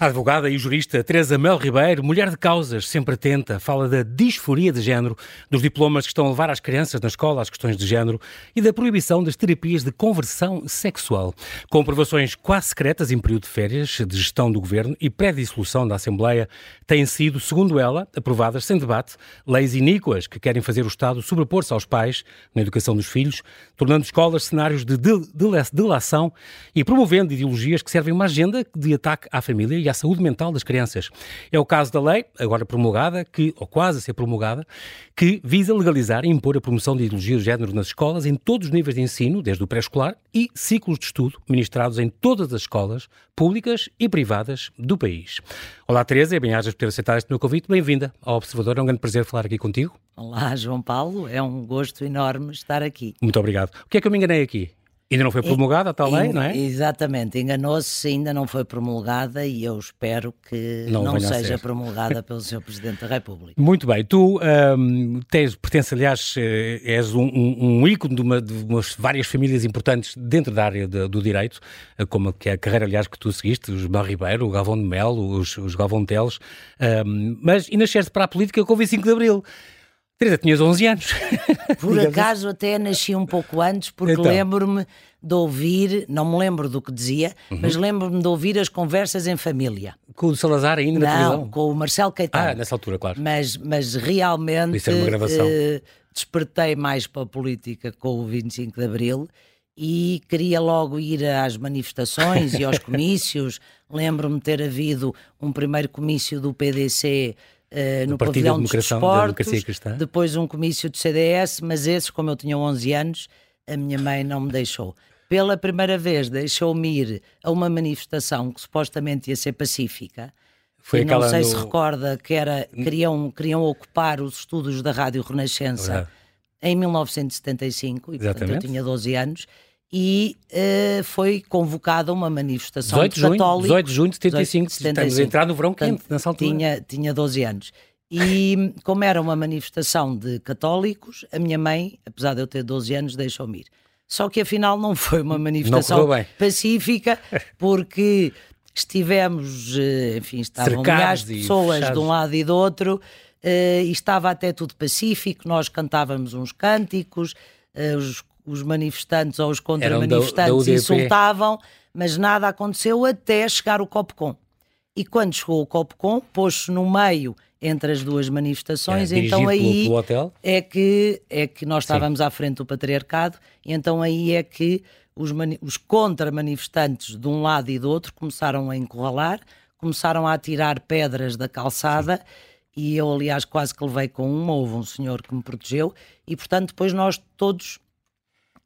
A advogada e jurista Teresa Mel Ribeiro, mulher de causas, sempre atenta, fala da disforia de género, dos diplomas que estão a levar as crianças na escola às questões de género e da proibição das terapias de conversão sexual. Com aprovações quase secretas em período de férias, de gestão do governo e pré-dissolução da Assembleia, têm sido, segundo ela, aprovadas sem debate leis iníquas que querem fazer o Estado sobrepor-se aos pais na educação dos filhos, tornando escolas cenários de delação e promovendo ideologias que servem uma agenda de ataque à família e à saúde mental das crianças. É o caso da lei, agora promulgada, que, ou quase a ser promulgada, que visa legalizar e impor a promoção de ideologia de género nas escolas em todos os níveis de ensino, desde o pré-escolar e ciclos de estudo ministrados em todas as escolas públicas e privadas do país. Olá, Teresa, bem-ajas por ter aceitado este meu convite. Bem-vinda ao Observador. É um grande prazer falar aqui contigo. Olá, João Paulo. É um gosto enorme estar aqui. Muito obrigado. O que é que eu me enganei aqui? Ainda não foi promulgada a tal lei, não é? Exatamente, enganou-se, ainda não foi promulgada e eu espero que não, não seja promulgada pelo Sr. Presidente da República. Muito bem, tu um, tens, pertence, aliás, eh, és um, um, um ícone de, uma, de umas várias famílias importantes dentro da área de, do direito, eh, como que é a carreira, aliás, que tu seguiste, os Bar Ribeiro, o Galvão de Melo, os, os Galvão Teles, um, mas e nasceste para a política com o 25 de Abril. Teresa, tinhas 11 anos. Por acaso até nasci um pouco antes, porque então. lembro-me de ouvir, não me lembro do que dizia, uhum. mas lembro-me de ouvir as conversas em família. Com o Salazar ainda não, na televisão? com o Marcelo Caetano. Ah, nessa altura, claro. Mas, mas realmente Isso era uma gravação. Uh, despertei mais para a política com o 25 de Abril e queria logo ir às manifestações e aos comícios. Lembro-me de ter havido um primeiro comício do PDC Uh, no pavilhão dos desportos, depois um comício do CDS, mas esses, como eu tinha 11 anos, a minha mãe não me deixou. Pela primeira vez deixou-me ir a uma manifestação que supostamente ia ser pacífica. Foi e não sei no... se recorda que era queriam, queriam ocupar os estudos da Rádio Renascença em 1975, e Exatamente. portanto eu tinha 12 anos e uh, foi convocada uma manifestação 18 de católicos. 18 de junho de 75, 75. estamos a entrar no verão quente nessa altura. Tinha, tinha 12 anos. E como era uma manifestação de católicos, a minha mãe, apesar de eu ter 12 anos, deixou-me ir. Só que afinal não foi uma manifestação pacífica, porque estivemos, eh, enfim, estavam Cercados milhares de pessoas de um lado e do outro, uh, e estava até tudo pacífico, nós cantávamos uns cânticos, uh, os os manifestantes ou os contra-manifestantes insultavam, mas nada aconteceu até chegar o Copcom. E quando chegou o Copcom, pôs-se no meio entre as duas manifestações, é, então aí pelo, pelo é que é que nós estávamos Sim. à frente do patriarcado, e então aí é que os, os contra-manifestantes de um lado e do outro começaram a encurralar, começaram a atirar pedras da calçada. Sim. E eu, aliás, quase que levei com uma, houve um senhor que me protegeu, e portanto, depois nós todos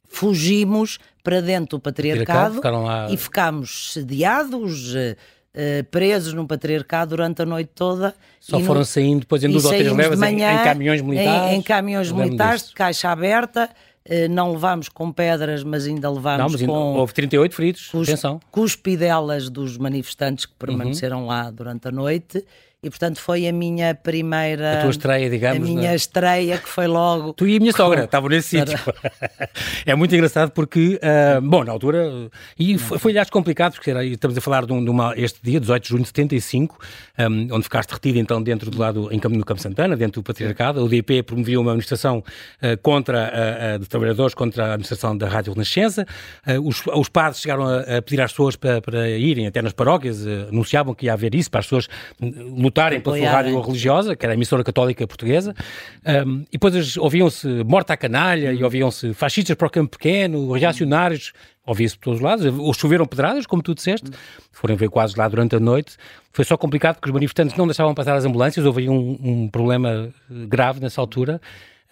fugimos para dentro do patriarcado, patriarcado e ficámos sediados, uh, presos no patriarcado durante a noite toda. Só foram no, saindo depois em duas ou três levas em, em, caminhões militares? Em, em caminhões militares, de caixa aberta. Uh, não levámos com pedras, mas ainda levámos não, mas ainda, com. Houve 38 feridos, cus, atenção. Cuspidelas dos manifestantes que permaneceram uhum. lá durante a noite e portanto foi a minha primeira. A tua estreia, digamos. A minha estreia, que foi logo. Tu e a minha sogra estavam nesse sítio. é muito engraçado porque, uh, bom, na altura, e foi, foi aliás complicado, porque era, estamos a falar de, um, de uma, este dia, 18 de junho de 75, um, onde ficaste retido então dentro do lado, em, no Campo Santana, dentro do Patriarcado. O DP promovia uma manifestação uh, contra, uh, de trabalhadores contra a administração da Rádio Renascença. Os, os, padres chegaram a, a, pedir às pessoas para, para irem até nas paróquias, anunciavam que ia haver isso, para as pessoas hum, lutarem pela sua rádio religiosa, que era a emissora católica portuguesa, um, e depois ouviam-se morta à canalha, e ouviam-se fascistas para o campo pequeno, reacionários, ouvia-se por todos os lados, ou choveram pedradas, como tu disseste, foram ver quase lá durante a noite. Foi só complicado porque os manifestantes não deixavam passar as ambulâncias, houve um, um problema grave nessa altura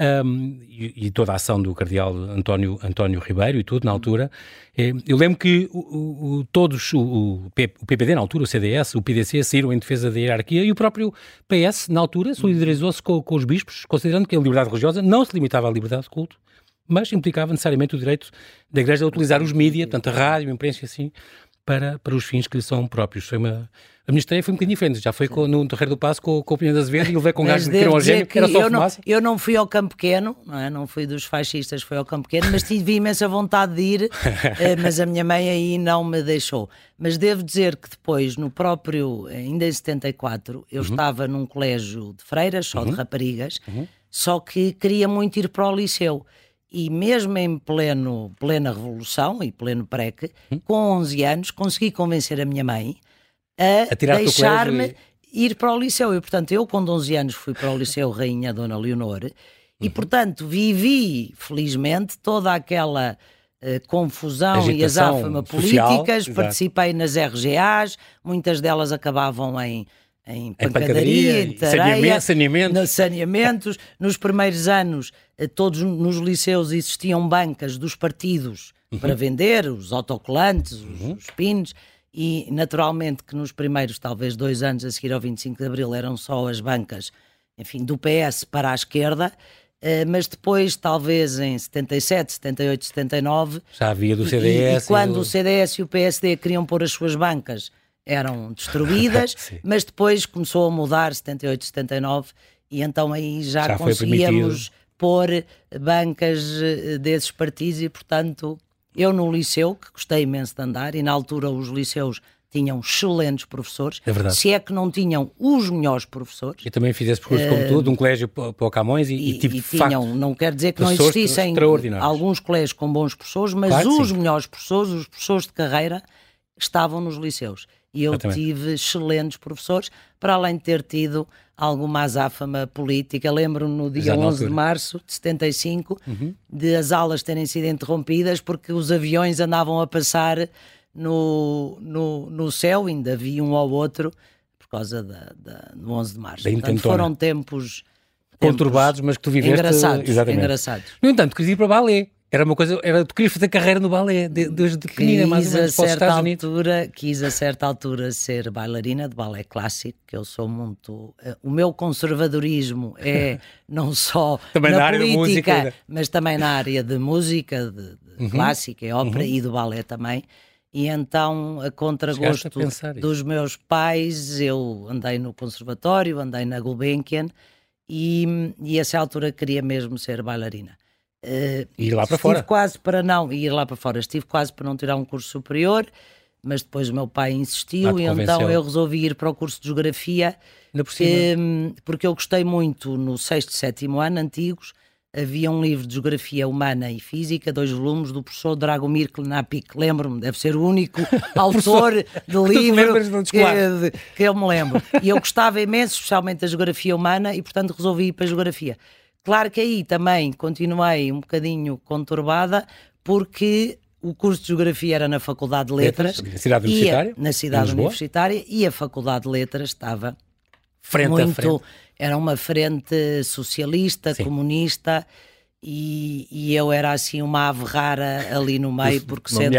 um, e, e, toda a ação do cardeal António, António Ribeiro e tudo na altura. Eh, eu lembro que o, o, todos, o, o, PPD na altura, o CDS, o PDC saíram em defesa da hierarquia e o próprio PS na altura solidarizou-se com, com os bispos, considerando que a liberdade religiosa não se limitava à liberdade de culto, mas implicava necessariamente o direito da Igreja a utilizar os mídias, portanto a rádio, a imprensa assim, para, para os fins que lhe são próprios. Foi uma, a minha estreia foi um bocadinho diferente. Já foi com, no Terreiro do Passo com, com o Pinho das Azevedo e levei com um gajo que era um gêmeo, que era só eu fumaça. Não, eu não fui ao Campo Pequeno, não, é? não fui dos fascistas, fui ao Campo Pequeno, mas tive imensa vontade de ir, eh, mas a minha mãe aí não me deixou. Mas devo dizer que depois, no próprio, ainda em 74, eu uhum. estava num colégio de freiras, só uhum. de raparigas, uhum. só que queria muito ir para o liceu e mesmo em pleno, plena revolução e pleno preque, hum? com 11 anos, consegui convencer a minha mãe a, a deixar-me ir para o liceu. E, portanto, eu com 11 anos fui para o liceu Rainha Dona Leonor e, uhum. portanto, vivi, felizmente, toda aquela uh, confusão Agitação e azáfama políticas, social, participei exato. nas RGAs, muitas delas acabavam em em pancadaria, em tareia, saneamento. nos saneamentos. Nos primeiros anos, eh, todos nos liceus existiam bancas dos partidos uhum. para vender, os autocolantes, uhum. os, os pins, e naturalmente que nos primeiros, talvez dois anos a seguir ao 25 de Abril, eram só as bancas, enfim, do PS para a esquerda, Uh, mas depois, talvez em 77, 78, 79. Já havia do CDS. E, e quando o CDS e o PSD queriam pôr as suas bancas eram destruídas, mas depois começou a mudar 78, 79 e então aí já, já conseguíamos pôr bancas eh, desses partidos e portanto eu no liceu, que gostei imenso de andar e na altura os liceus tinham excelentes professores, é se é que não tinham os melhores professores. Eu também fiz esse percurso uh, como tu, de um colégio para o Camões e, e, e tive e tinham, facto, não quer dizer que não existissem alguns colégios com bons professores, mas claro os sim. melhores professores, os professores de carreira, estavam nos liceus. E eu tive excelentes professores, para além de ter tido alguma azáfama política. Lembro-me no dia 11 de março de 75 uhum. de as aulas terem sido interrompidas porque os aviões andavam a passar no, no, no céu, ainda havia um ao outro por causa da, da, do 11 de março. Portanto, foram tempos conturbados, mas que tu viveste engraçados, exatamente. engraçados. No entanto, quis ir para balé. Era uma coisa, era, tu querias fazer carreira no balé desde de pequenina, mais ou menos, a certa altura, Quis a certa altura ser bailarina de balé clássico, que eu sou muito... Uh, o meu conservadorismo é não só também na, na política, mas também na área de música, de, de uhum. clássica e ópera uhum. e do balé também. E então, a contragosto a dos meus pais, eu andei no conservatório, andei na Gulbenkian e, e a essa altura queria mesmo ser bailarina. Uh, ir lá para fora. quase para não ir lá para fora. Estive quase para não tirar um curso superior, mas depois o meu pai insistiu e então eu resolvi ir para o curso de Geografia, hum, porque eu gostei muito no sexto e sétimo ano, antigos, havia um livro de Geografia Humana e Física, dois volumes, do professor Dragomir Klenapik, lembro-me, deve ser o único autor de livro que, que eu me lembro. E eu gostava imenso, especialmente da Geografia Humana, e portanto resolvi ir para a Geografia. Claro que aí também continuei um bocadinho conturbada, porque o curso de Geografia era na Faculdade de Letras. Na cidade universitária? na cidade universitária, e a Faculdade de Letras estava frente muito. Frente. Era uma frente socialista, Sim. comunista. E, e, eu era assim uma ave rara ali no meio, porque sendo,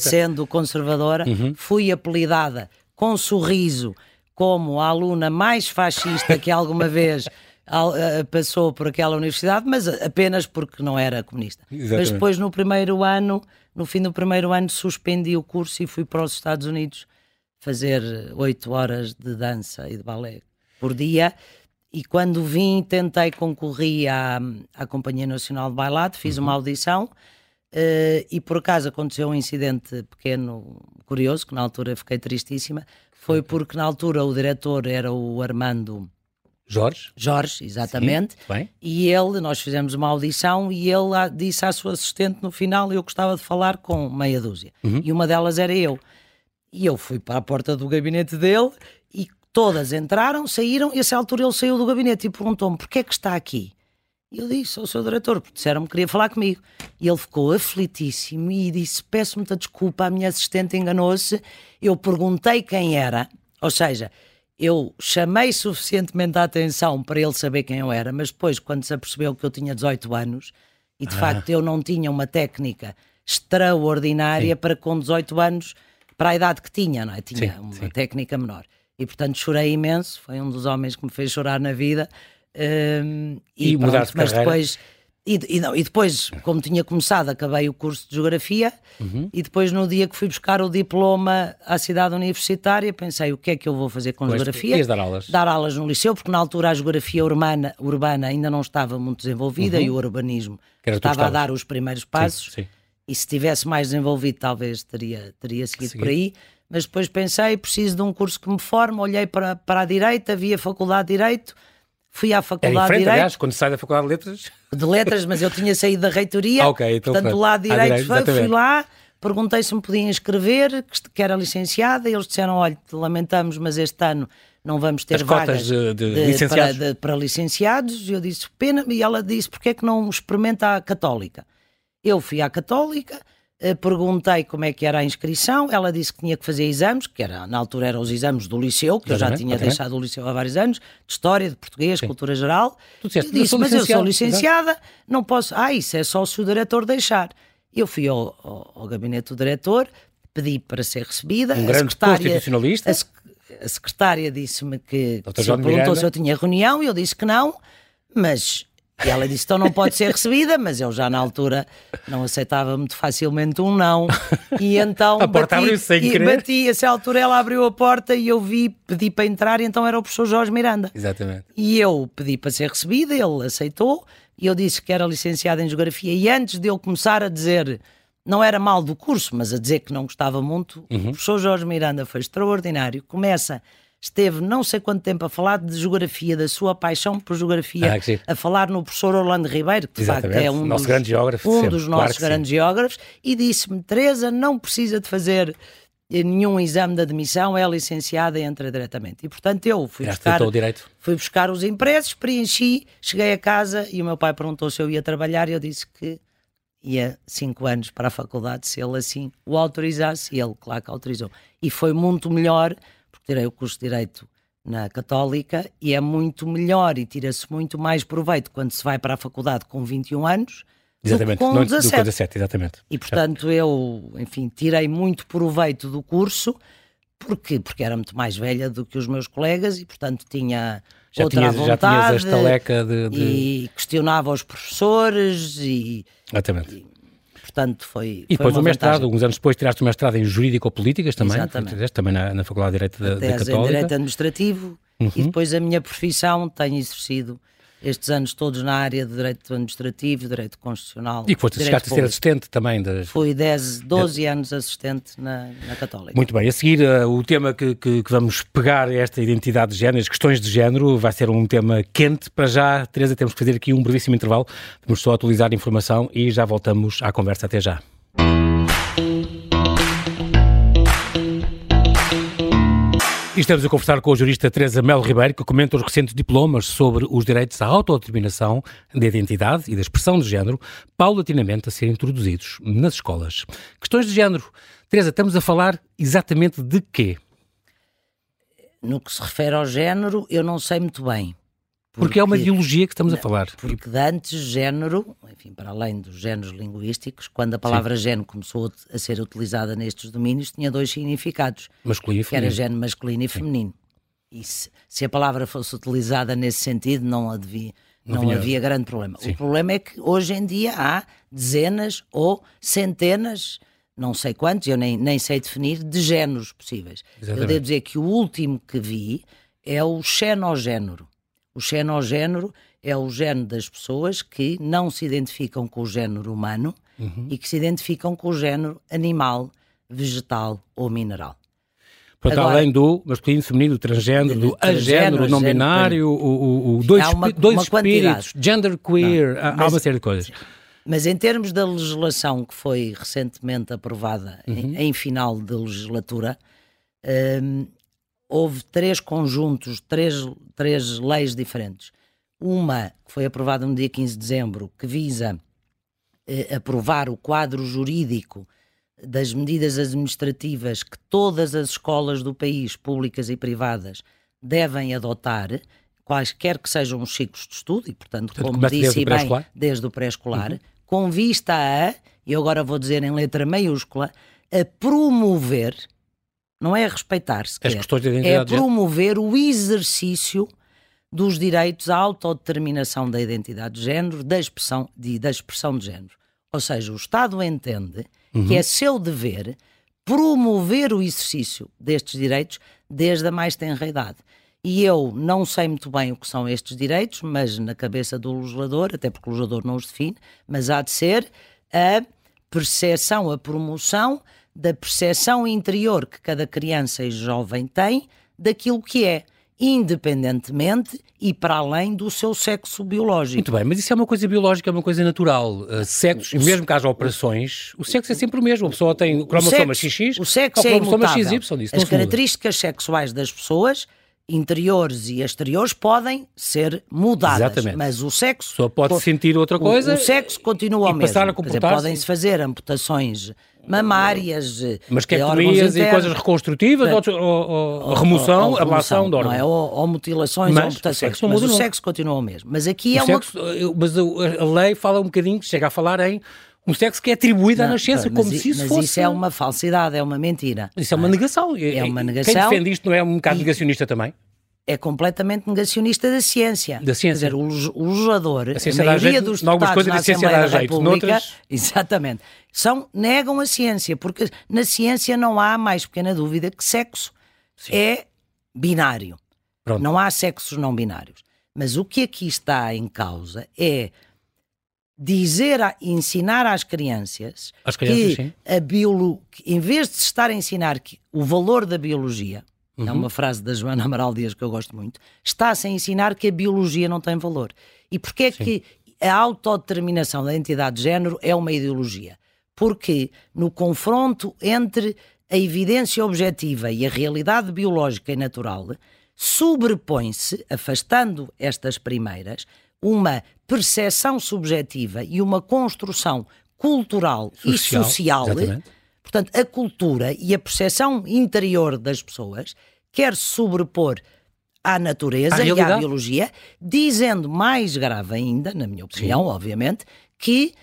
sendo conservadora, uhum. fui apelidada com sorriso como a aluna mais fascista que alguma vez passou por aquela universidade, mas apenas porque não era comunista. Exatamente. Mas depois, no primeiro ano, no fim do primeiro ano, suspendi o curso e fui para os Estados Unidos fazer oito horas de dança e de balé por dia. E quando vim, tentei concorrer à, à Companhia Nacional de Bailado, fiz uhum. uma audição. Uh, e por acaso aconteceu um incidente pequeno, curioso, que na altura fiquei tristíssima. Foi porque na altura o diretor era o Armando Jorge? Jorge, exatamente. Sim, e ele, nós fizemos uma audição e ele disse à sua assistente no final: Eu gostava de falar com meia dúzia. Uhum. E uma delas era eu. E eu fui para a porta do gabinete dele e todas entraram, saíram. E a essa altura ele saiu do gabinete e perguntou-me: Porquê é que está aqui? E eu disse ao seu diretor, porque disseram-me que queria falar comigo. E ele ficou aflitíssimo e disse: Peço muita desculpa, a minha assistente enganou-se. Eu perguntei quem era, ou seja, eu chamei suficientemente a atenção para ele saber quem eu era, mas depois, quando se apercebeu que eu tinha 18 anos e de ah. facto eu não tinha uma técnica extraordinária sim. para com 18 anos, para a idade que tinha, não é? Tinha sim, uma sim. técnica menor. E portanto chorei imenso, foi um dos homens que me fez chorar na vida. Um, e, e mas carreira. depois E, e, não, e depois, como tinha começado, acabei o curso de Geografia uhum. e depois no dia que fui buscar o diploma à cidade universitária pensei o que é que eu vou fazer com pois, Geografia. dar aulas? Dar aulas no liceu, porque na altura a Geografia urbana, urbana ainda não estava muito desenvolvida uhum. e o urbanismo estava a dar os primeiros passos. Sim, sim. E se tivesse mais desenvolvido talvez teria, teria seguido Seguir. por aí. Mas depois pensei, preciso de um curso que me forme, olhei para, para a Direita, vi a Faculdade de Direito fui à Faculdade é de Direito. aliás, quando sai da Faculdade de Letras. De Letras, mas eu tinha saído da reitoria. ok, então portanto, do lado Direito, direito fui lá, perguntei se me podiam inscrever, que era licenciada, e eles disseram: olha, lamentamos, mas este ano não vamos ter As vagas de, de, de, licenciados. Para, para, licenciados. E eu disse: pena, e ela disse: porque é que não experimenta a Católica? Eu fui à Católica perguntei como é que era a inscrição, ela disse que tinha que fazer exames, que era, na altura eram os exames do liceu, que exatamente, eu já tinha deixado o liceu há vários anos, de História, de Português, Sim. Cultura Geral. Tu disseste, eu disse, mas eu sou licenciada, exato. não posso... Ah, isso é só se o diretor deixar. Eu fui ao, ao, ao gabinete do diretor, pedi para ser recebida. Um a grande constitucionalista. A, a secretária disse-me que, se perguntou se eu tinha reunião, e eu disse que não, mas e ela disse: então não pode ser recebida, mas eu já na altura não aceitava muito facilmente um não. E então. a porta abriu sem e querer. Bati, essa altura ela abriu a porta e eu vi, pedi para entrar, e então era o professor Jorge Miranda. Exatamente. E eu pedi para ser recebida, ele aceitou, e eu disse que era licenciada em Geografia. E antes de eu começar a dizer. Não era mal do curso, mas a dizer que não gostava muito, uhum. o professor Jorge Miranda foi extraordinário. Começa esteve não sei quanto tempo a falar de geografia, da sua paixão por geografia, ah, a falar no professor Orlando Ribeiro, que facto é um Nosso dos, geógrafo, um dos nossos claro grandes sim. geógrafos, e disse-me: Teresa, não precisa de fazer nenhum exame de admissão, é licenciada e entra diretamente. E portanto eu fui buscar, fui buscar os impressos, preenchi, cheguei a casa e o meu pai perguntou se eu ia trabalhar e eu disse que ia cinco anos para a faculdade se ele assim o autorizasse e ele, claro que autorizou. E foi muito melhor tirei o curso de Direito na Católica e é muito melhor e tira-se muito mais proveito quando se vai para a faculdade com 21 anos exatamente, do que com não, 17. Do com 17 exatamente. E portanto eu, enfim, tirei muito proveito do curso porque, porque era muito mais velha do que os meus colegas e portanto tinha já outra tinhas, vontade já tinhas a estaleca de, de... e questionava os professores e, Exatamente. E, portanto foi. E depois o mestrado, vantagem. uns anos depois tiraste o mestrado em Jurídico-Políticas também, Exatamente. também na, na Faculdade de Direito da, da Católica. em Direito Administrativo uhum. e depois a minha profissão tenho exercido estes anos todos na área de Direito Administrativo, Direito Constitucional. E que foste chegaste a ser assistente também. Das... Fui 10, 12 anos assistente na, na Católica. Muito bem, a seguir uh, o tema que, que, que, vamos pegar é esta identidade de género, as questões de género, vai ser um tema quente. Para já, Teresa, temos que fazer aqui um brevíssimo intervalo, vamos só atualizar a informação e já voltamos à conversa. Até já. E estamos a conversar com a jurista Teresa Melo Ribeiro, que comenta os recentes diplomas sobre os direitos à autodeterminação da identidade e da expressão de género, paulatinamente a serem introduzidos nas escolas. Questões de género. Teresa, estamos a falar exatamente de quê? No que se refere ao género, eu não sei muito bem. Porque, porque, é uma ideologia que estamos a falar. Porque de antes, género, enfim, para além dos géneros linguísticos, quando a palavra Sim. género começou a ser utilizada nestes domínios, tinha dois significados. Masculino e feminino. Que era género masculino e feminino. E se, se, a palavra fosse utilizada nesse sentido, não, havia, não, não havia grande problema. Sim. O problema é que hoje em dia há dezenas ou centenas, não sei quantos, eu nem, nem sei definir, de géneros possíveis. Exatamente. Eu devo dizer que o último que vi é o xenogénero o xenogénero é o género das pessoas que não se identificam com o género humano uhum. e que se identificam com o género animal, vegetal ou mineral. Portanto, Agora, além do masculino, feminino, transgênero, do agênero, não binário, o, o, o, dois, uma, dois uma espíritos, gender queer, não, há, uma série de coisas. Mas em termos da legislação que foi recentemente aprovada uhum. em, em, final de legislatura, um, houve três conjuntos, três, três leis diferentes. Uma que foi aprovada no dia 15 de dezembro, que visa eh, aprovar o quadro jurídico das medidas administrativas que todas as escolas do país, públicas e privadas, devem adotar, quaisquer que sejam os ciclos de estudo, e portanto, portanto como disse desde bem, desde o pré-escolar, uhum. com vista a, e agora vou dizer em letra maiúscula, a promover não é respeitar-se, é promover o exercício dos direitos à autodeterminação da identidade de género, da expressão de, da expressão de género. Ou seja, o Estado entende uhum. que é seu dever promover o exercício destes direitos desde a mais tenra idade. E eu não sei muito bem o que são estes direitos, mas na cabeça do legislador, até porque o legislador não os define, mas há de ser a percepção, a promoção da percepção interior que cada criança e jovem tem daquilo que é independentemente e para além do seu sexo biológico. Muito bem, mas isso é uma coisa biológica, é uma coisa natural. Uh, sexo, o, mesmo que haja operações, o sexo é sempre o mesmo. A pessoa tem o cromossoma XX, o sexo é imutável. XY, disso As características sexuais das pessoas interiores e exteriores podem ser mudadas, Exatamente. mas o sexo só pode sentir outra coisa. O, o sexo continua o mesmo. Podem-se fazer amputações mamárias. Mas que internos, e coisas reconstrutivas ou, ou, ou, remoção, ou, ablação de órgãos? Não é? Ou, mutilações mas, ou amputações. Mas o sexo continua o mesmo. Mas aqui o é sexo, uma. Mas a lei fala um bocadinho, chega a falar em um sexo que é atribuído não, à nascença, como se isso mas fosse. Mas isso é uma falsidade, é uma mentira. Isso é uma negação. É uma negação. Quem defende isto não é um bocado e... negacionista também? é completamente negacionista da ciência. Da ciência. Quer dizer, o, o legislador, a, a maioria jeito, dos deputados coisas na Assembleia da jeito, República, noutras... exatamente, são, negam a ciência, porque na ciência não há mais pequena dúvida que sexo Sim. é binário. Pronto. Não há sexos não binários. Mas o que aqui está em causa é dizer, a, ensinar às crianças, crianças que sim. a biolo, em vez de se estar a ensinar que o valor da biologia, é uhum. é uma frase da Joana Amaral Dias que eu gosto muito, está-se a ensinar que a biologia não tem valor. E porquê é que a autodeterminação da entidade de género é uma ideologia? Porque no confronto entre a evidência objetiva e a realidade biológica e natural, sobrepõe-se, afastando estas primeiras, uma percepção subjetiva e uma construção cultural social, e social exatamente. Portanto, a cultura e a percepção interior das pessoas quer sobrepor à natureza à e à biologia, dizendo mais grave ainda, na minha opinião, Sim. obviamente, que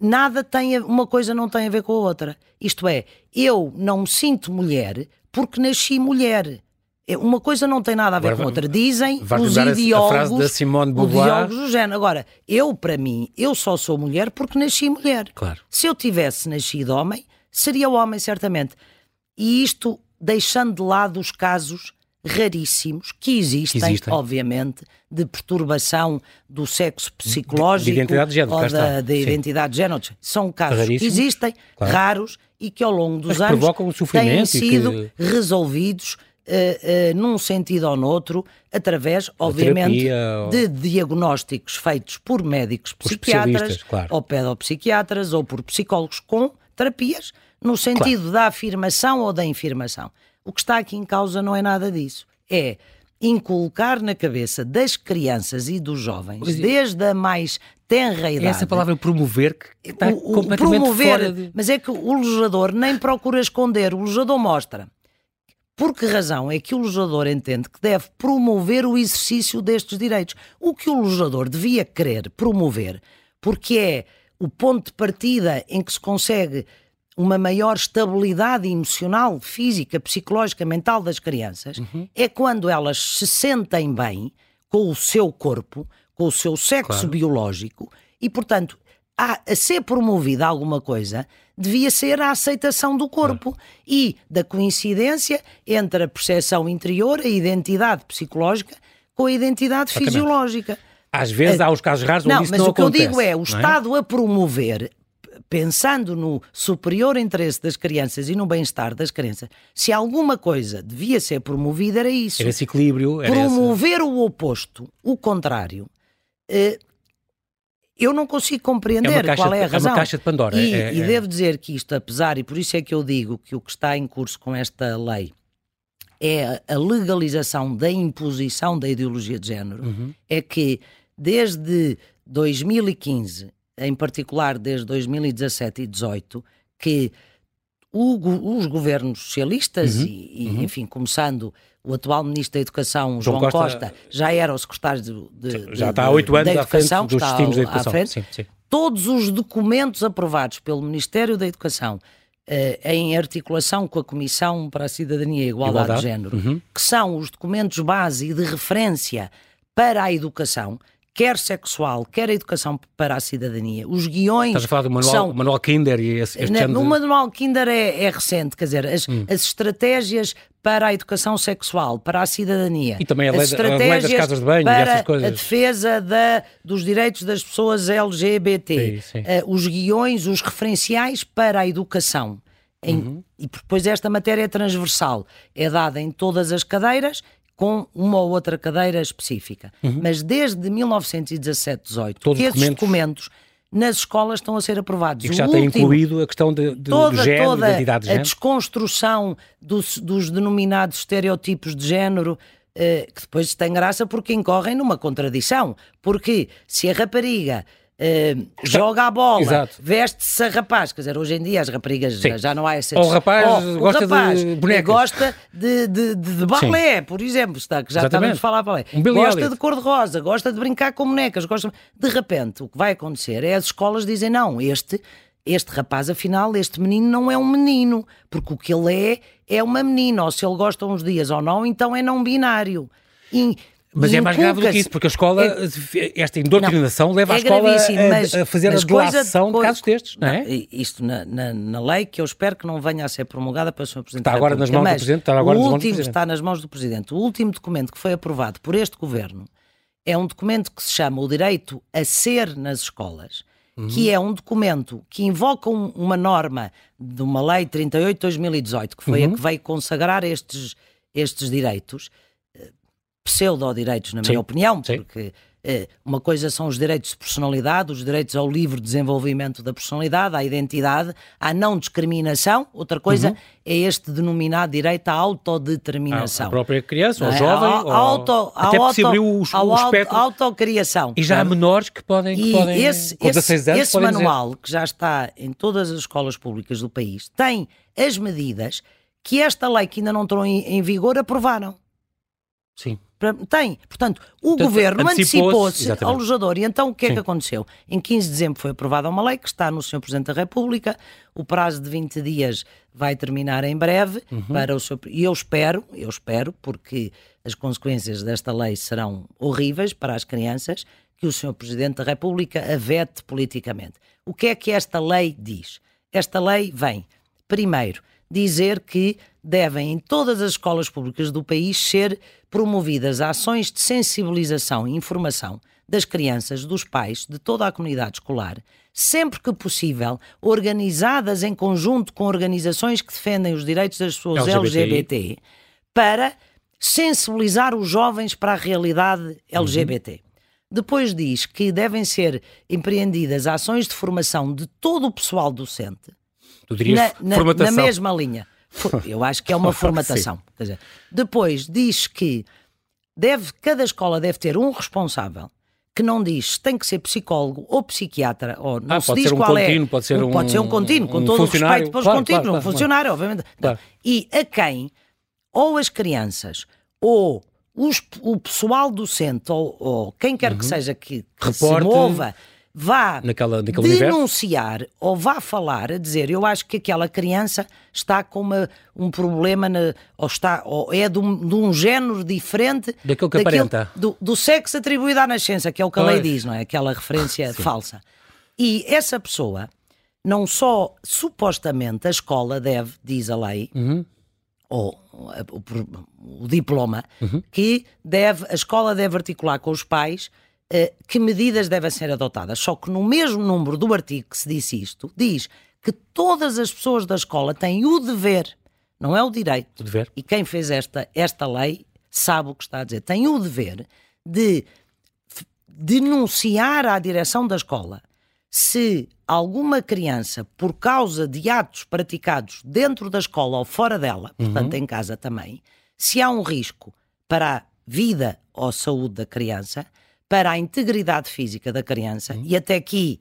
nada tem a, uma coisa não tem a ver com a outra. Isto é, eu não me sinto mulher porque nasci mulher. É, uma coisa não tem nada a ver Agora, com outra. Dizem os ideólogos, da Simone Beauvoir. ideólogos do género. Agora, eu, para mim, eu só sou mulher porque nasci mulher. Claro. Se eu tivesse nascido homem, seria o homem, certamente. E isto deixando de lado os casos raríssimos que existem, que existem, obviamente, de perturbação do sexo psicológico de, de identidade de género, ou da, da identidade de género. São casos que existem, claro. raros, e que ao longo dos anos têm sido que... resolvidos uh, uh, num sentido ou noutro, através, obviamente, terapia, de diagnósticos feitos por médicos psiquiatras, claro. ou pedopsiquiatras, ou por psicólogos com terapias no sentido claro. da afirmação ou da infirmação. O que está aqui em causa não é nada disso. É inculcar na cabeça das crianças e dos jovens, mas, desde a mais tenra idade. É essa palavra promover que está o, o, completamente promover, fora de... Mas é que o legislador nem procura esconder, o legislador mostra. Por que razão é que o legislador entende que deve promover o exercício destes direitos? O que o legislador devia querer promover, porque é o ponto de partida em que se consegue uma maior estabilidade emocional, física, psicológica, mental das crianças, uhum. é quando elas se sentem bem com o seu corpo, com o seu sexo claro. biológico e, portanto, a, a, ser promovida alguma coisa devia ser a aceitação do corpo e da coincidência entre a percepção interior, a identidade psicológica com a identidade Exatamente. fisiológica. Às vezes há os casos raros onde não, isso não acontece. Mas o que eu digo é, o é? Estado a promover, pensando no superior interesse das crianças e no bem-estar das crianças, se alguma coisa devia ser promovida era isso. Era esse equilíbrio. Era Promover essa... o oposto, o contrário, eh, eu não consigo compreender é qual é a razão. É uma caixa de Pandora. E, é, e é... devo dizer que isto, apesar, e por isso é que eu digo que o que está em curso com esta lei é a legalização da imposição da ideologia de género, uhum. é que desde 2015, em particular desde 2017 e 2018, que o, os governos socialistas uhum, e, e uhum. enfim, começando o atual Ministro da Educação, João, Costa, Costa, já era o secretário de, de, já está há oito anos à frente dos sistemas da educação. Frente, sim, sim. Todos os documentos aprovados pelo Ministério da Educação eh, em articulação com a Comissão para a Cidadania e a Igualdade, Igualdade. de Género, uhum. que são os documentos base e de referência para a educação, quer sexual, quer a educação para a cidadania. Os guiões. Estás a falar do manual, são, manual Kinder e esse, este na, O manual Kinder é, é, recente, quer dizer, as, hum. as, estratégias para a educação sexual, para a cidadania. E também a lei, a lei das casas de banho para essas coisas. a defesa da, dos direitos das pessoas LGBT. Sim, sim. Uh, os guiões, os referenciais para a educação. Em, uhum. E depois esta matéria é transversal, é dada em todas as cadeiras com uma ou outra cadeira específica. Uhum. Mas desde 1917-18, que esses documentos... nas escolas estão a ser aprovados. E que já tem incluído a questão de, de, toda, do género, toda identidade de género. a desconstrução dos, dos denominados estereotipos de género, eh, que depois tem graça porque incorrem numa contradição. Porque se a rapariga Uh, joga a bola, veste-se a rapaz. Quer dizer, hoje em dia as raparigas já, já, não há essa. Ou o rapaz oh, gosta o rapaz de bonecas. gosta de, de, de, de balé, Sim. por exemplo, está, que já estávamos a falar balé. Um gosta de cor-de-rosa, gosta de brincar com bonecas. Gosta... De repente, o que vai acontecer é as escolas dizem: não, este. Este rapaz, afinal, este menino não é um menino, porque o que ele é é uma menina, ou se ele gosta uns dias ou não, então é não binário. E mas é mais grave do que isso, porque a escola, é... esta indoctrinação não, leva é a escola a, a, fazer a delação de, de casos destes, não é? Não, isto na, na, na, lei, que eu espero que não venha a ser promulgada pelo Sr. Presidente Está agora nas mãos do Presidente? Está agora o último do Presidente. está nas mãos do Presidente. O último documento que foi aprovado por este Governo é um documento que se chama o Direito a Ser nas Escolas, uhum. que é um documento que invoca um, uma norma de uma lei 38 de 2018, que foi uhum. a que veio consagrar estes, estes direitos, pseudo-direitos, na minha opinião, porque eh, uma coisa são os direitos de personalidade, os direitos ao livre desenvolvimento da personalidade, à identidade, à não discriminação. Outra coisa uhum. é este denominado direito à autodeterminação. A, própria criança, ou é? jovem, a, a auto, até auto, o, o espectro. autocriação. E já há menores que podem, que podem esse, com 16 anos, esse manual, dizer. que já está em todas as escolas públicas do país, tem as medidas que esta lei que ainda não entrou em, em vigor aprovaram. Sim. Tem. Portanto, o Portanto, governo antecipou-se antecipou ao legislador. E então o que é Sim. que aconteceu? Em 15 de dezembro foi aprovada uma lei que está no Sr. Presidente da República. O prazo de 20 dias vai terminar em breve uhum. para o seu e eu espero, eu espero, porque as consequências desta lei serão horríveis para as crianças, que o Sr. Presidente da República a vete politicamente. O que é que esta lei diz? Esta lei vem, primeiro, dizer que devem, em todas as escolas públicas do país, ser promovidas ações de sensibilização e informação das crianças, dos pais, de toda a comunidade escolar, sempre que possível, organizadas em conjunto com organizações que defendem os direitos das pessoas LGBT, para sensibilizar os jovens para a realidade LGBT. Uhum. Depois diz que devem ser empreendidas ações de formação de todo o pessoal docente Tu dirias na, na, na mesma linha. Eu acho que é uma formatação. Dizer, depois diz que deve, cada escola deve ter um responsável que não diz se tem que ser psicólogo ou psiquiatra, ou não ah, se diz um qual é. contínuo, é. Pode ser um, pode ser um contínuo, com um todo o respeito para os claro, contínuos, claro, um funcionário, claro. obviamente. E a quem, ou as crianças, ou os, o pessoal docente, ou, ou quem quer uhum. que seja que, que se mova vá naquela, denunciar universo? ou vá falar a dizer eu acho que aquela criança está com uma, um problema na, ou, está, ou é de um, de um género diferente daquilo que daquilo, aparenta do, do, sexo atribuído à nascença, que é o que pois. a lei diz, não é? Aquela referência falsa. E essa pessoa, não só supostamente a escola deve, diz a lei, uhum. ou o, o diploma, uhum. que deve, a escola deve articular com os pais que medidas devem ser adotadas. Só que no mesmo número do artigo que se disse isto, diz que todas as pessoas da escola têm o dever, não é o direito. O dever. E quem fez esta, esta lei sabe o que está a dizer. Tem o dever de denunciar à direção da escola se alguma criança, por causa de atos praticados dentro da escola ou fora dela, uhum. portanto em casa também, se há um risco para a vida ou saúde da criança, para a integridade física da criança, e até aqui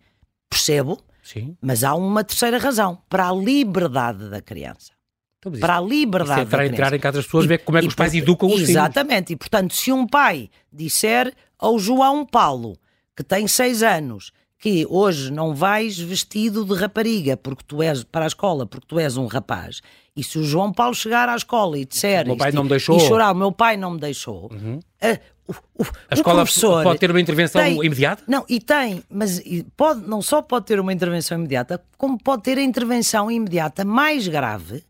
percebo, Sim. mas há uma terceira razão, para a liberdade da criança. Então, para a liberdade é para entrar em casa das pessoas, e, ver como é que os pais educam os filhos. Exatamente, e portanto, se um pai disser ao João Paulo, que tem seis anos, que hoje não vais vestido de rapariga porque tu és para a escola, porque tu és um rapaz. E se o João Paulo chegar à escola e disser meu pai não me deixou. e chorar, o meu pai não me deixou, uhum. a, o, o, a escola pode ter uma intervenção tem, imediata? Não, e tem, mas pode, não só pode ter uma intervenção imediata, como pode ter a intervenção imediata mais grave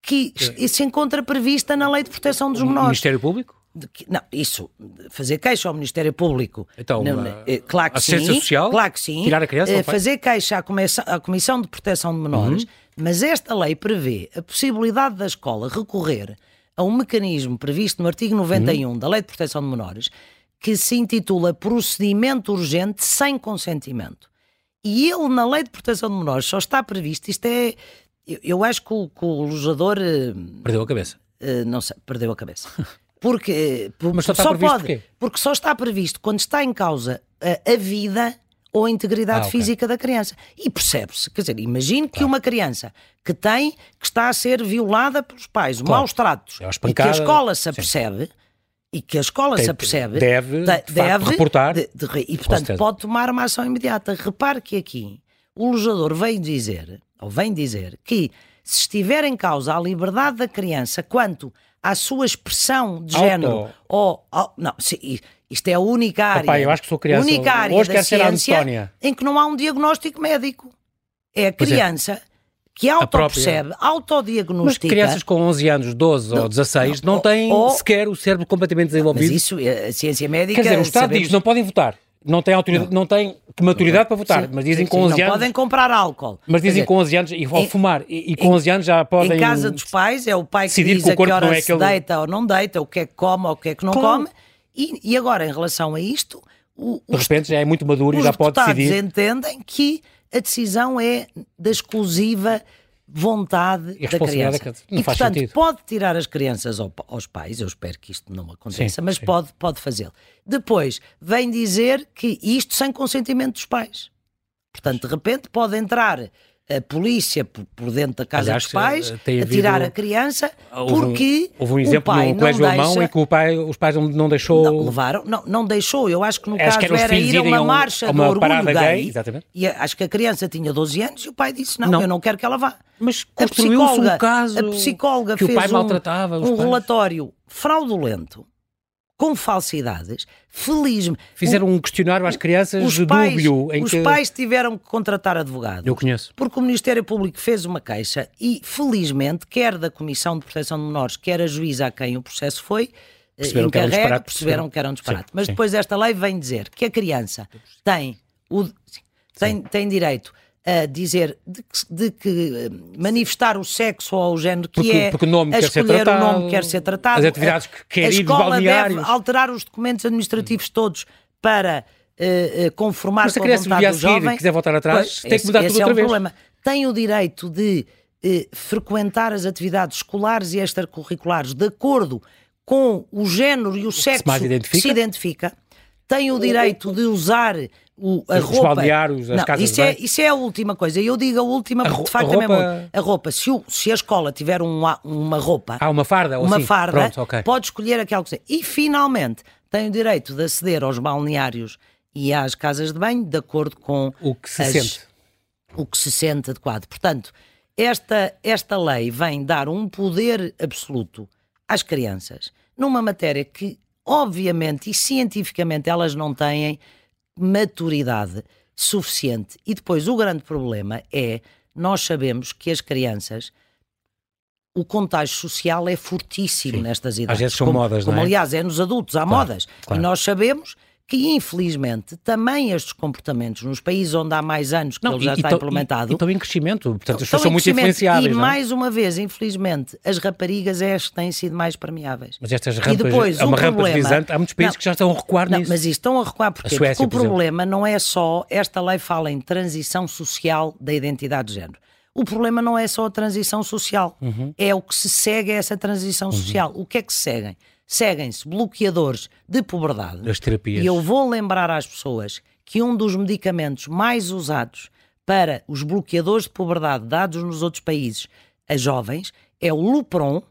que é. se encontra prevista na Lei de Proteção dos Menores. Ministério Público? Que, não, isso, fazer queixa ao Ministério Público. Então, não, uh, claro que sim. Social, claro que sim. Tirar a criança, uh, fazer queixa à Comissão, à Comissão de Proteção de Menores, uhum. mas esta lei prevê a possibilidade da escola recorrer a um mecanismo previsto no artigo 91 uhum. da Lei de Proteção de Menores, que se intitula Procedimento Urgente sem Consentimento. E ele, na Lei de Proteção de Menores, só está previsto, isto é. Eu, eu acho que o, que o lojador. Perdeu a cabeça. não sei, perdeu a cabeça. Porque, Mas só, só pode, porquê? porque só está previsto quando está em causa a, a vida ou a integridade ah, okay. física da criança. E percebe-se, quer dizer, imagine que uma criança que tem, que está a ser violada pelos pais, claro. maus tratos, é e que a escola se apercebe, e que a escola tem, se apercebe, deve, de, deve reportar. De, de, e, portanto, pode tomar uma ação imediata. Repare que aqui o lojador vem dizer, ou vem dizer, que se estiver em causa a liberdade da criança quanto à sua expressão de Auto. género. Ou, ou, não, se, isto é a única área, Opa, eu acho que sou criança. única área Hoje da ciência em que não há um diagnóstico médico. É a é. criança é. que autopercebe, autodiagnostica. Mas crianças com 11 anos, 12 não, ou 16 não, não têm ou, sequer o cérebro completamente desenvolvido. Mas isso, a ciência médica... Quer dizer, o Estado sabemos... diz, não podem votar não têm autoridade, não, não têm maturidade para votar, sim, mas dizem sim, com 11 sim, anos. podem comprar álcool. Mas dizem dizer, com 11 anos e vão fumar. E, e com em, 11 anos já podem. Em casa dos pais, é o pai que diz que a que hora é se aquele... deita ou não deita, o que é que come ou o que é que não come. E, e agora, em relação a isto. O, de repente já é muito maduro e já pode decidir. Os entendem que a decisão é da exclusiva vontade da criança. Não e, portanto, sentido. pode tirar as crianças aos pais, eu espero que isto não aconteça, sim, mas sim. pode, pode fazê-lo. Depois, vem dizer que isto sem consentimento dos pais. Portanto, de repente pode entrar a polícia por, dentro da casa Aliás, dos pais a tirar a criança porque houve um, houve um exemplo no colégio deixa... alemão em que o pai, os pais não, não deixou não, levaram não, não deixou. Eu acho que no acho caso que era ir a uma marcha uma do orgulho gay, gay. e acho que a criança tinha 12 anos e o pai disse não, não. eu não quero que ela vá. Mas construiu-se um caso a psicóloga que fez o pai maltratava um, um relatório fraudulento com falsidades, felizmente. Fizeram um questionário às crianças os de pais, dúbio. Em os que... pais tiveram que contratar advogados. Eu conheço. Porque o Ministério Público fez uma queixa e, felizmente, quer da Comissão de Proteção de Menores, quer a juíza a quem o processo foi, eh, perceberam que, perceberam, perceberam que era um disparate. Sim, Mas sim. depois esta lei vem dizer que a criança tem, o, tem, tem direito a dizer de que, de que, eh, manifestar o sexo ou o género que porque, é porque o nome quer ser tratado, o nome quer ser tratado. As atividades que quer a ir escola deve alterar os documentos administrativos todos para uh, conformar Mas com a vontade do jovem. quiser voltar atrás, pois, tem que mudar tudo é outra um vez. Problema. Tem o direito de uh, frequentar as atividades escolares e extracurriculares de acordo com o género e o sexo que se identifica. Tem o direito de usar o, a os roupa. balneários, as não, casas isso, é, isso é a última coisa. Eu digo a última porque de facto a roupa... é mesmo. A roupa, se, o, se a escola tiver um, uma roupa. Ah, uma farda? Uma assim. farda, Pronto, okay. pode escolher aquela que E finalmente tem o direito de aceder aos balneários e às casas de banho de acordo com o que se as, sente. O que se sente adequado. Portanto, esta, esta lei vem dar um poder absoluto às crianças numa matéria que, obviamente e cientificamente, elas não têm maturidade suficiente. E depois o grande problema é nós sabemos que as crianças o contágio social é fortíssimo Sim. nestas idades. Às vezes são como, modas, como, não é? aliás é nos adultos, há claro, modas. Claro. E nós sabemos que infelizmente também estes comportamentos nos países onde há mais anos que não, ele já e, está e implementado e, estão em crescimento, portanto as pessoas são muito influenciáveis. E não? É? mais uma vez, infelizmente, as raparigas é as que têm sido mais permeáveis. Mas estas rampas, e depois, é uma rampa problema, há muitos países não, que já estão a recuar não, nisso. Mas estão a recuar porque, Suécia, porque o problema não é só, esta lei fala em transição social da identidade de género. O problema não é só a transição social, uhum. é o que se segue a essa transição uhum. social. O que é que se seguem? Seguem-se bloqueadores de puberdade. As terapias. E eu vou lembrar às pessoas que um dos medicamentos mais usados para os bloqueadores de puberdade dados nos outros países a jovens é o Lupron,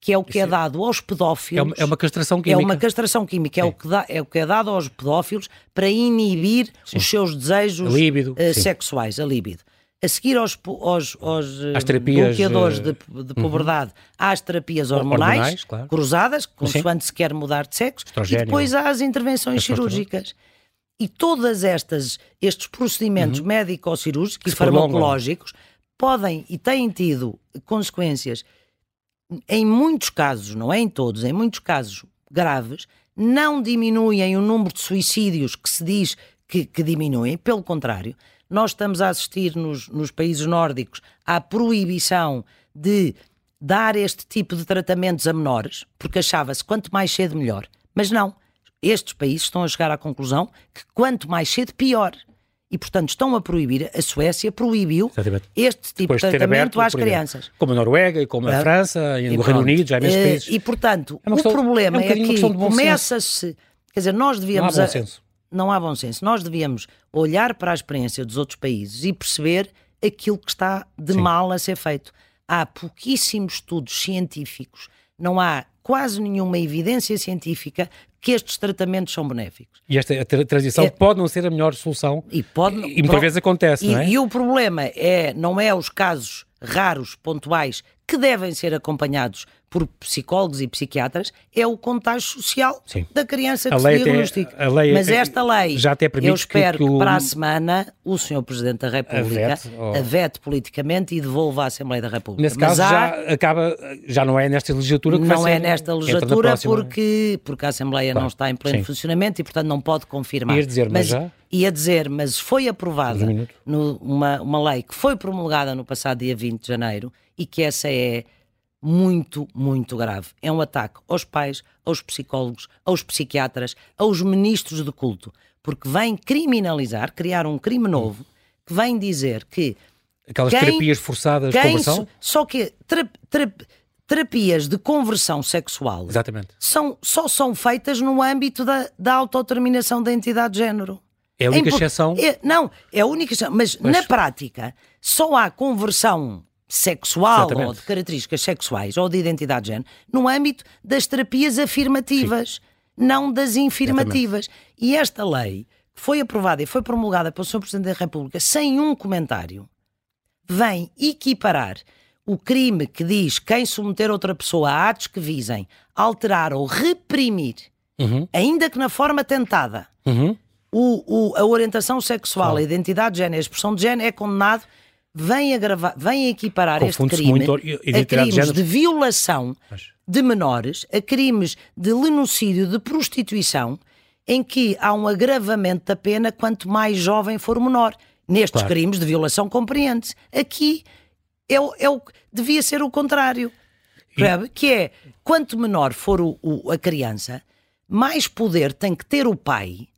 que é o que é, é dado aos pedófilos. É uma, é uma, castração química. É uma castração química, é o, que dá, é o que é dado aos pedófilos para inibir sim. os seus desejos uh, sexuais, a líbido. A seguir aos, aos, aos terapias, bloqueadores uh, de, de puberdade, uhum. há as terapias hormonais, hormonais claro. cruzadas, consoante se quer mudar de sexo, Estrogénio. e depois há as intervenções cirúrgicas. E todas estas estes procedimentos uhum. médico-cirúrgicos e farmacológicos podem e têm tido consequências em muitos casos, não é em todos, em muitos casos graves, não diminuem o número de suicídios que se diz que, que diminuem, pelo contrário, nós estamos a assistir nos, nos países nórdicos à proibição de dar este tipo de tratamentos a menores, porque achava-se quanto mais cedo melhor. Mas não, estes países estão a chegar à conclusão que quanto mais cedo pior e, portanto, estão a proibir, a Suécia proibiu Exatamente. este tipo Depois de tratamento às crianças. Como a Noruega e como a, a França e, o Reino Unido, já é mesmo países. E, portanto, é o problema é, um é que começa-se... Quer dizer, nós devíamos... Não há bom senso. Não há bom senso. Nós devíamos olhar para a experiência dos outros países e perceber aquilo que está de Sim. mal a ser feito. Há pouquíssimos estudos científicos, não há quase nenhuma evidência científica que estes tratamentos são benéficos. E esta transição é, pode não ser a melhor solução e, pode, e muitas vezes acontece, e, não é? E o problema é, não é os casos raros, pontuais, que devem ser acompanhados por psicólogos e psiquiatras, é o contágio social Sim. da criança que a se diagnostica. Até, lei Mas esta lei, já até eu espero que, que, para a semana o Sr. Presidente da República a vete, oh. a politicamente e devolva à Assembleia da República. Nesse Mas caso há... já acaba, já não é nesta legislatura que Não vai é nesta legislatura porque, porque a Assembleia claro. não está em pleno Sim. funcionamento e portanto não pode confirmar. Ias dizer, mas, mas já? Ia dizer, mas foi aprovada um no, uma, uma lei que foi promulgada no passado dia 20 de janeiro e que essa é muito, muito grave. É um ataque aos pais, aos psicólogos, aos psiquiatras, aos ministros de culto, porque vem criminalizar, criar um crime novo, que vem dizer que. Aquelas quem, terapias forçadas de conversão? Só que terapias de conversão sexual Exatamente. São, só são feitas no âmbito da, da autodeterminação da entidade de género. É a única é exceção? É, não, é a única exceção. Mas, mas, na prática, só há conversão sexual Exatamente. ou de características sexuais ou de identidade de género no âmbito das terapias afirmativas, Sim. não das infirmativas. Exatamente. E esta lei foi aprovada e foi promulgada pelo Sr. Presidente da República sem um comentário, vem equiparar o crime que diz quem submeter outra pessoa a atos que visem alterar ou reprimir, uhum. ainda que na forma tentada, uhum. o, o, a orientação sexual, a identidade de género, a expressão de género é condenado vem, agravar, vem equiparar este crime a crimes de, de violação Mas... de menores, a crimes de lenocídio, de prostituição, em que há um agravamento da pena quanto mais jovem for o menor. Nestes claro. crimes de violação compreende-se. Aqui é o, é o, devia ser o contrário. E... Que é, quanto menor for o, o, a criança, mais poder tem que ter o pai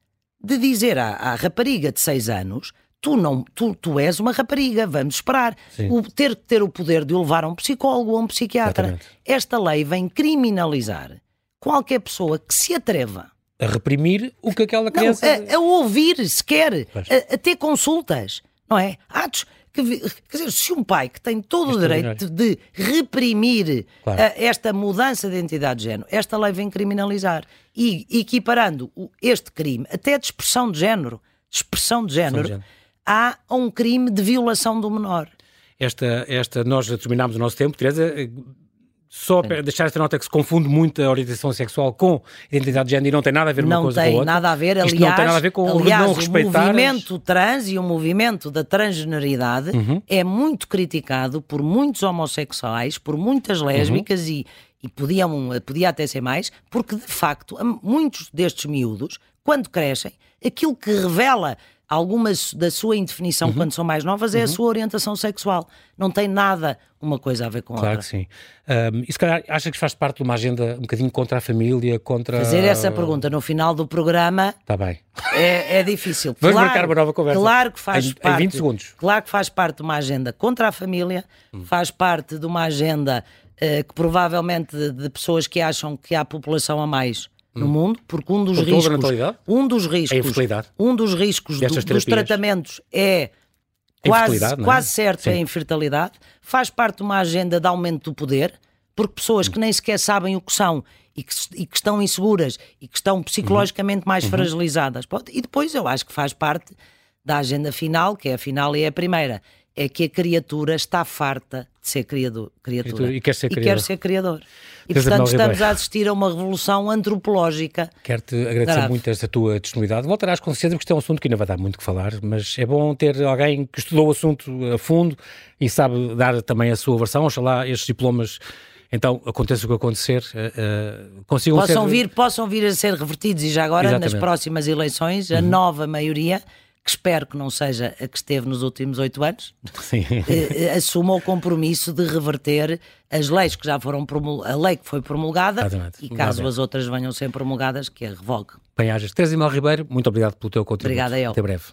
de dizer à, à rapariga de 6 anos tu não tu, tu és uma rapariga, vamos esperar. O, ter ter o poder de o levar a um psicólogo ou a um psiquiatra. Exatamente. Esta lei vem criminalizar qualquer pessoa que se atreva a reprimir o que aquela criança. Não, a, a, ouvir sequer, a, a ter consultas, não é? Atos. Que, quer dizer, se um pai que tem todo o direito de reprimir claro. a, esta mudança de identidade de género, esta lei vem criminalizar e equiparando este crime até de expressão de género, expressão de género, de género há um crime de violação do menor. Esta, esta, nós terminámos o nosso tempo, Teresa. Só para deixar esta nota que se confunde muito a orientação sexual com a identidade de género e não tem nada a ver uma coisa com a outra. Não tem nada a ver, aliás, Isto não tem nada a ver com aliás, não respeitar... o movimento trans e o movimento da transgeneridade uhum. é muito criticado por muitos homossexuais, por muitas lésbicas uhum. e, e podiam, podia até ser mais, porque de facto muitos destes miúdos, quando crescem, aquilo que revela algumas da sua indefinição uhum. quando são mais novas é uhum. a sua orientação sexual. Não tem nada uma coisa a ver com claro outra. Claro que sim. Um, e se calhar acha que faz parte de uma agenda um bocadinho contra a família, contra... Fazer essa pergunta no final do programa... Está bem. É, é difícil. Vamos claro, marcar uma nova conversa. Claro que faz em, parte... Em 20 segundos. Claro que faz parte de uma agenda contra a família, hum. faz parte de uma agenda uh, que provavelmente de, de pessoas que acham que há população a mais no hum. mundo, porque um dos riscos, um dos riscos, é um dos riscos do, dos tratamentos é quase, é? quase certo Sim. a infertilidade, faz parte de uma agenda de aumento do poder, porque pessoas que nem sequer sabem o que são e que, e que estão inseguras e que estão psicologicamente mais uhum. fragilizadas. E depois eu acho que faz parte da agenda final, que é a final e é a primeira, é que a criatura está farta de ser criador, criatura e quer ser criador. E, quer ser criador. e portanto estamos a assistir a uma revolução antropológica. Quero-te agradecer grave. muito esta tua disponibilidade. Voltarás com certeza, porque isto é um assunto que ainda vai dar muito que falar, mas é bom ter alguém que estudou o assunto a fundo e sabe dar também a sua versão. Oxalá estes diplomas então, aconteça o que acontecer, uh, consigam possam ser... Vir, possam vir a ser revertidos e já agora, Exatamente. nas próximas eleições, a uhum. nova maioria que espero que não seja a que esteve nos últimos oito anos, eh, assuma o compromisso de reverter as leis que já foram promulgadas, a lei que foi promulgada Exatamente. e caso as outras venham ser promulgadas, que a revogue. Bem, Teresa Ribeiro, muito obrigado pelo teu contributo. Obrigada eu. Até breve.